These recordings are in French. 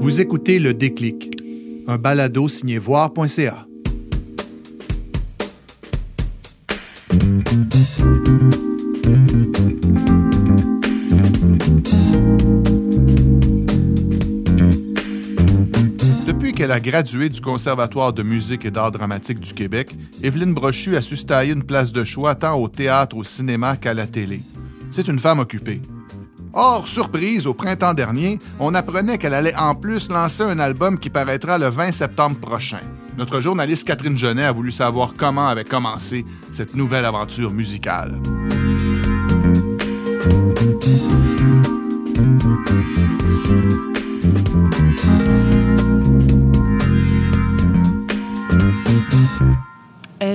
Vous écoutez Le Déclic, un balado signé voir.ca. Depuis qu'elle a gradué du Conservatoire de musique et d'art dramatique du Québec, Evelyne Brochu a su tailler une place de choix tant au théâtre, au cinéma qu'à la télé. C'est une femme occupée. Or, surprise, au printemps dernier, on apprenait qu'elle allait en plus lancer un album qui paraîtra le 20 septembre prochain. Notre journaliste Catherine Genet a voulu savoir comment avait commencé cette nouvelle aventure musicale.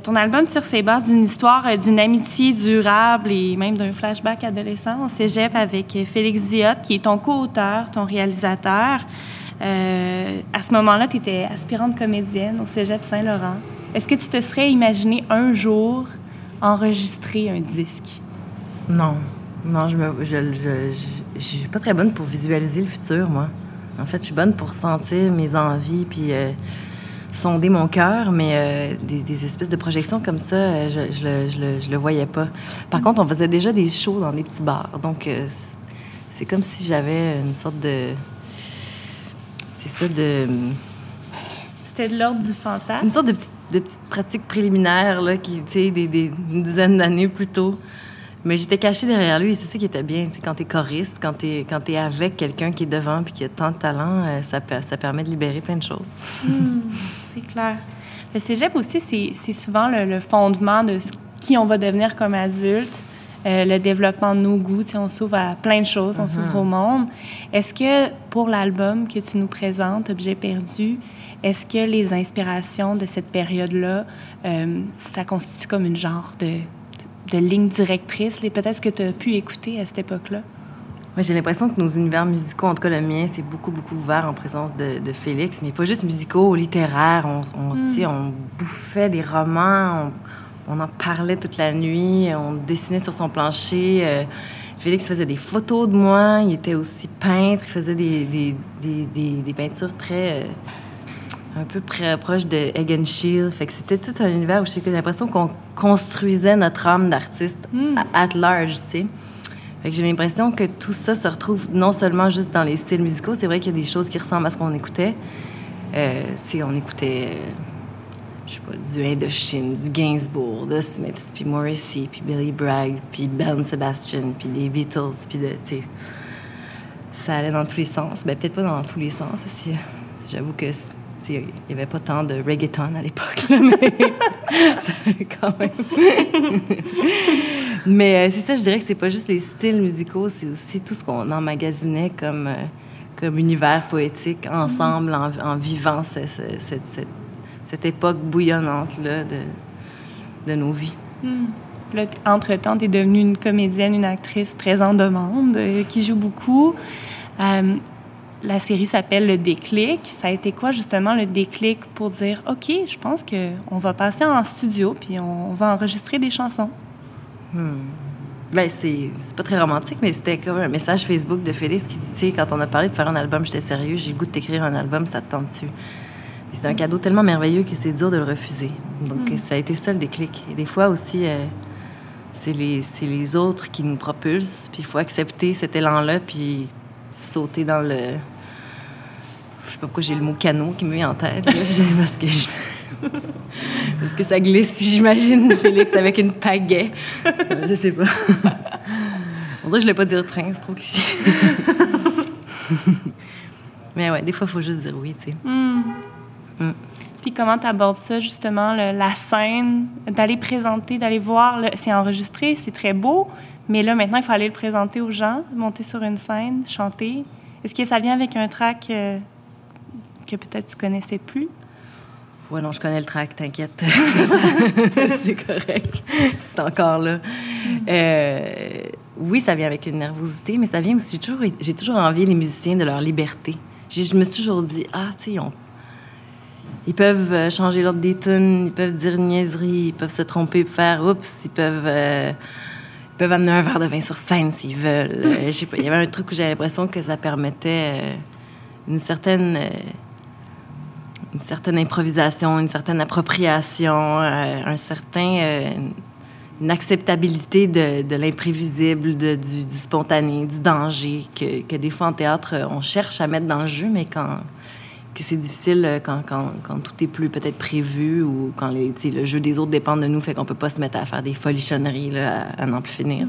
Ton album tire ses bases d'une histoire euh, d'une amitié durable et même d'un flashback adolescent au cégep avec euh, Félix Diot, qui est ton co-auteur, ton réalisateur. à ce moment-là, tu étais aspirante comédienne au cégep Saint-Laurent. Est-ce que tu te serais imaginé un jour enregistrer un disque? Non. Non, je ne suis pas très bonne pour visualiser le futur, moi. En fait, je suis bonne pour sentir mes envies, puis sonder mon cœur, mais euh, des, espèces de projections comme ça, euh, je, je, le, je, le, je, le, voyais pas. Par contre, on faisait déjà des shows dans des petits bars. Donc, euh, c'est comme si j'avais une sorte de. C'est ça, de. C'était de l'ordre du fantasme? Une sorte de petite, de petite pratique préliminaire, là, qui, tu sais, des, des, une dizaine d'années plus tôt. Mais j'étais cachée derrière lui, c'est ça qui était bien. quand tu es choriste, quand tu es, quand es avec quelqu'un qui est devant puis qui a tant de talent, euh, ça, ça permet de libérer plein de choses. Hmm, c'est clair. Le cégep aussi, c'est souvent le, fondement de ce, qui on va devenir comme adulte. Euh, le développement de nos goûts, on s'ouvre à plein de choses, on uh-huh. s'ouvre au monde. Est-ce que pour l'album que tu nous présentes, Objet perdu, est-ce que les inspirations de cette période-là, euh, ça constitue comme une genre de de ligne directrice, peut-être que tu as pu écouter à cette époque-là? Moi, j'ai l'impression que nos univers musicaux, en tout cas le mien, c'est beaucoup, beaucoup ouvert en présence de, Félix, mais pas juste musicaux, littéraires. On, on, hmm. on bouffait des romans, on, en parlait toute la nuit, on dessinait sur son plancher. Euh, Félix faisait des photos de moi, il était aussi peintre, il faisait des, des, des, des peintures très... Euh, un peu proche de Egg Shield. Fait que c'était tout un univers où j'ai l'impression qu'on construisait notre âme d'artiste hmm. at large, tu sais. Fait que j'ai l'impression que tout ça se retrouve non seulement juste dans les styles musicaux, c'est vrai qu'il y a des choses qui ressemblent à ce qu'on écoutait. Euh, tu sais, on écoutait, euh, je sais pas, du Indochine, du Gainsbourg, de Smith, puis Morrissey, puis Billy Bragg, puis Ben Sebastian, puis des Beatles, puis de, tu sais, ça allait dans tous les sens. Ben, peut-être pas dans tous les sens, aussi. J'avoue que il n'y avait pas tant de reggaeton à l'époque, mais euh, c'est ça, je dirais que c'est pas juste les styles musicaux, c'est aussi tout ce qu'on emmagasinait comme, euh, comme univers poétique ensemble en, vivant cette, cette, époque bouillonnante-là de, de nos vies. Hmm. entre-temps, tu es devenue une comédienne, une actrice très en demande, euh, qui joue beaucoup. La série s'appelle Le déclic. Ça a été quoi justement le déclic pour dire OK, je pense qu'on va passer en studio puis on, va enregistrer des chansons? Hmm. Ben, c'est pas très romantique, mais c'était comme un message Facebook de Félix qui dit Tu sais, quand on a parlé de faire un album, j'étais sérieux, j'ai le goût de t'écrire un album, ça te tente dessus. C'est un cadeau tellement merveilleux que c'est dur de le refuser. Donc, hmm. ça a été ça le déclic. Et des fois aussi, euh, c'est les, les autres qui nous propulsent, puis il faut accepter cet élan-là, puis sauter dans le. Je sais pas pourquoi j'ai le mot canot qui me vient en tête. parce que parce que ça glisse? Puis j'imagine Félix avec une pagaie. Je sais pas. On dirait que je l'ai pas dire train, c'est trop cliché. Mais ouais, des fois, il faut juste dire oui, tu sais. Hmm. Puis comment tu abordes ça, justement, la scène, d'aller présenter, d'aller voir, c'est enregistré, c'est très beau, mais là, maintenant, il faut aller le présenter aux gens, monter sur une scène, chanter. Est-ce que ça vient avec un track euh, que peut-être tu connaissais plus? Oui, non, je connais le track, t'inquiète. c'est correct. C'est encore là. Euh, oui, ça vient avec une nervosité, mais ça vient aussi. J'ai toujours, j'ai toujours envie les musiciens de leur liberté. je me suis toujours dit, ah, tu sais, ils peuvent euh, changer l'ordre des tunes, ils peuvent dire une niaiserie, ils peuvent se tromper, faire oups, ils peuvent peuvent amener un verre de vin sur scène s'ils veulent. Euh, il y avait un truc où j'avais l'impression que ça permettait euh, une certaine une certaine improvisation, une certaine appropriation, un certain une acceptabilité de, de l'imprévisible, du, du, spontané, du danger, que, que, des fois en théâtre, on cherche à mettre dans le jeu, mais quand c'est difficile quand, quand, tout est plus peut-être prévu ou quand le jeu des autres dépend de nous, fait qu'on peut pas se mettre à faire des folichonneries là, à, n'en plus finir.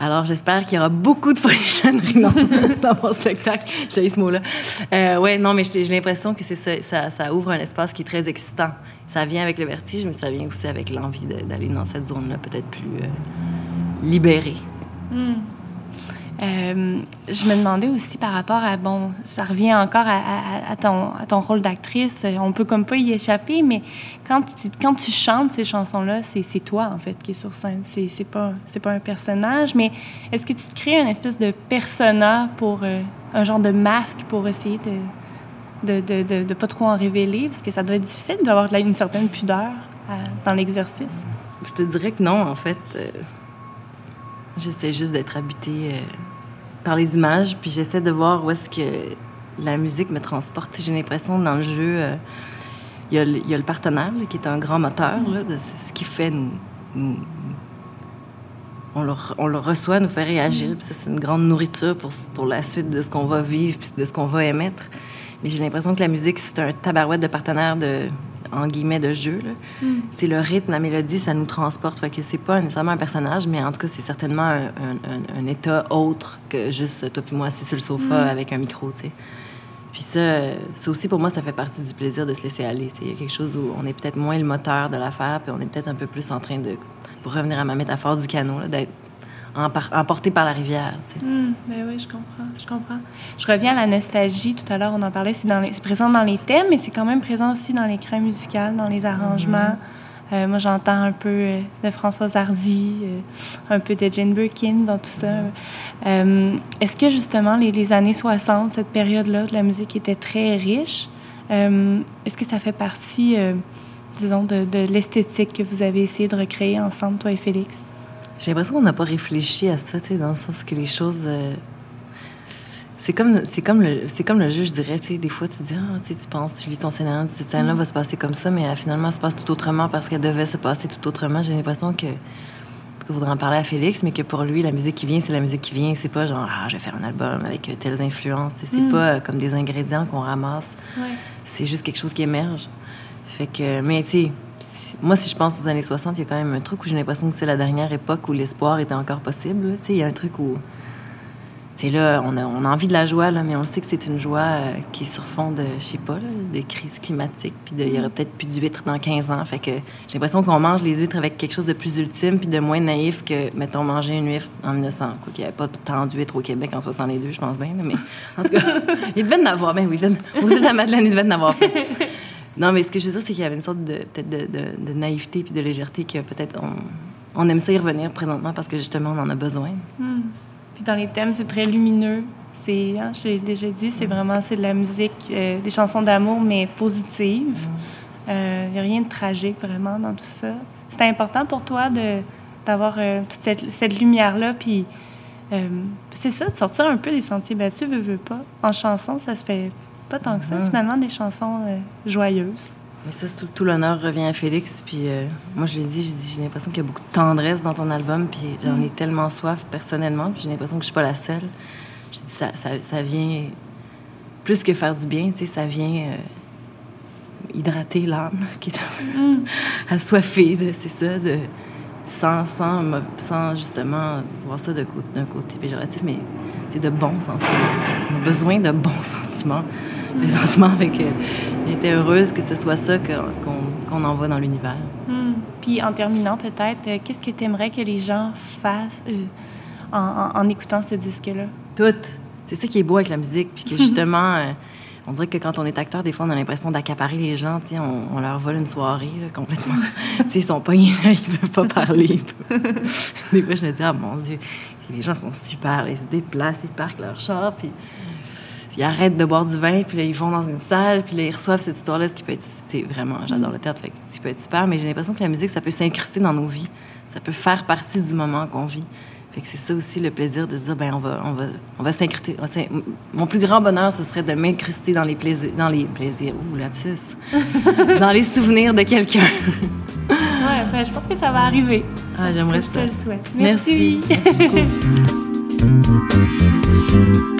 Alors, j'espère qu'il y aura beaucoup de folichonneries dans, mon spectacle. J'ai ce mot-là. Euh, ouais, non, mais j'ai l'impression que ça, ouvre un espace qui est très excitant ça vient avec le vertige, mais ça vient aussi avec l'envie d'aller dans cette zone-là, peut-être plus euh, libérée. Hmm. Euh, je me demandais aussi par rapport à, bon, ça revient encore à, ton, ton, rôle d'actrice, on peut comme pas y échapper, mais quand tu, quand tu chantes ces chansons-là, c'est toi, en fait, qui est sur scène. C'est pas, pas un personnage, mais est-ce que tu te crées une espèce de persona pour euh, un genre de masque pour essayer de de ne pas trop en révéler? Parce que ça doit être difficile d'avoir une certaine pudeur dans l'exercice. Je te dirais que non, en fait. Euh, j'essaie juste d'être habitée euh, par les images, puis j'essaie de voir où est-ce que la musique me transporte. J'ai l'impression dans le jeu, euh, il y, y, a le partenaire qui est un grand moteur de ce, qui fait nous, on, le, on, le, reçoit, nous fait réagir. Puis ça, c'est une grande nourriture pour, pour la suite de ce qu'on va vivre, puis de ce qu'on va émettre. Mais j'ai l'impression que la musique, c'est un tabarouette de partenaires de, en guillemets, de jeu. Mm. C'est le rythme, la mélodie, ça nous transporte. Fait que c'est pas nécessairement un personnage, mais en tout cas, c'est certainement un, un, état autre que juste toi et moi assis sur le sofa mm. avec un micro, tu sais. Puis ça, ça aussi, pour moi, ça fait partie du plaisir de se laisser aller. Il y a quelque chose où on est peut-être moins le moteur de l'affaire, puis on est peut-être un peu plus en train de, pour revenir à ma métaphore du canot, d'être emporté par la rivière. Ben oui, je comprends, je comprends. Je reviens à la nostalgie. Tout à l'heure, on en parlait. C'est présent dans les thèmes, mais c'est quand même présent aussi dans l'écran musical, dans les arrangements. Mm-hmm. Euh, moi, j'entends un peu euh, de Françoise Hardy, euh, un peu de Jane Birkin dans tout ça. Est-ce que justement les, les, années 60, cette période-là de la musique était très riche? Est-ce que ça fait partie, disons, de, de l'esthétique que vous avez essayé de recréer ensemble, toi et Félix? J'ai l'impression qu'on n'a pas réfléchi à ça, dans le sens que les choses. Euh, c'est comme, c'est comme, le, c'est comme le jeu, je dirais. Des fois, tu dis, ah, tu penses, tu lis ton scénario, cette scène-là va se passer comme ça, mais euh, finalement, ça se passe tout autrement parce qu'elle devait se passer tout autrement. J'ai l'impression que. que voudrais en parler à Félix, mais que pour lui, la musique qui vient, c'est la musique qui vient. C'est pas genre, ah, je vais faire un album avec euh, telles influences. C'est mm. pas comme des ingrédients qu'on ramasse. C'est juste quelque chose qui émerge. Fait que, mais tu sais, moi, si je pense aux années 60, il y a quand même un truc où j'ai l'impression que c'est la dernière époque où l'espoir était encore possible. Il y a un truc où. C'est là, on a, on a, envie de la joie, là, mais on sait que c'est une joie euh, qui est sur fond de, je sais pas, de crise climatique, puis il y aurait peut-être plus d'huîtres dans 15 ans. Fait que j'ai l'impression qu'on mange les huîtres avec quelque chose de plus ultime, puis de moins naïf que, mettons, manger une huître en 1900. Quoi, il n'y avait pas tant d'huîtres au Québec en 62, je pense bien, mais en tout cas, il devait en avoir, ben oui, vous êtes la Madeleine, il devait en avoir plus. Non, mais ce que je veux dire, c'est qu'il y avait une sorte de, peut-être de, naïveté puis de légèreté que peut-être on, on, aime ça y revenir présentement parce que justement, on en a besoin. Hmm. Puis dans les thèmes, c'est très lumineux. C'est, hein, je l'ai déjà dit, c'est vraiment c'est de la musique, euh, des chansons d'amour, mais positives. Il hmm. n'y euh, a rien de tragique vraiment dans tout ça. C'était important pour toi de, d'avoir euh, toute cette, cette lumière-là, puis c'est ça, de sortir un peu des sentiers battus, veux, veux pas. En chanson, ça se fait pas tant que ça, mm-hmm. finalement, des chansons euh, joyeuses. Mais ça, tout, l'honneur revient à Félix. Puis euh, moi, je l'ai dit, j'ai l'impression qu'il y a beaucoup de tendresse dans ton album. Puis j'en ai mm. tellement soif personnellement. Puis j'ai l'impression que je suis pas la seule. Je dis, ça, ça, ça, vient plus que faire du bien, tu sais, ça vient euh, hydrater l'âme qui est mm. assoiffée, c'est ça, de, sans, sans, sans justement voir ça d'un côté péjoratif, mais c'est de bons sentiments. On a besoin de bons sentiments présentement. Euh, j'étais heureuse que ce soit ça qu'on, envoie dans l'univers. Hmm. Puis en terminant, peut-être, euh, qu'est-ce que tu aimerais que les gens fassent euh, en, écoutant ce disque-là? Tout. C'est ça qui est beau avec la musique. Puis que justement, on dirait que quand on est acteur, des fois, on a l'impression d'accaparer les gens. On, on, leur vole une soirée complètement. ils sont pognés là, ils ne peuvent pas parler. des fois, je me dis, ah mon Dieu, les gens sont super. ils se déplacent, ils parquent leur char, puis ils arrêtent de boire du vin, puis là, ils vont dans une salle, puis là, ils reçoivent cette histoire-là, ce qui peut être... C'est vraiment... J'adore le théâtre, fait peut être super, mais j'ai l'impression que la musique, ça peut s'incruster dans nos vies. Ça peut faire partie du moment qu'on vit. Fait que c'est ça aussi le plaisir de se dire, ben on va, on va, on va s'incruster. Mon plus grand bonheur, ce serait de m'incruster dans les plaisirs, dans les plaisirs, ouh, lapsus, dans les souvenirs de quelqu'un. ouais, ben, je pense que ça va arriver. Ah, j'aimerais ça. Je te le souhaite. Merci. Merci, Merci beaucoup.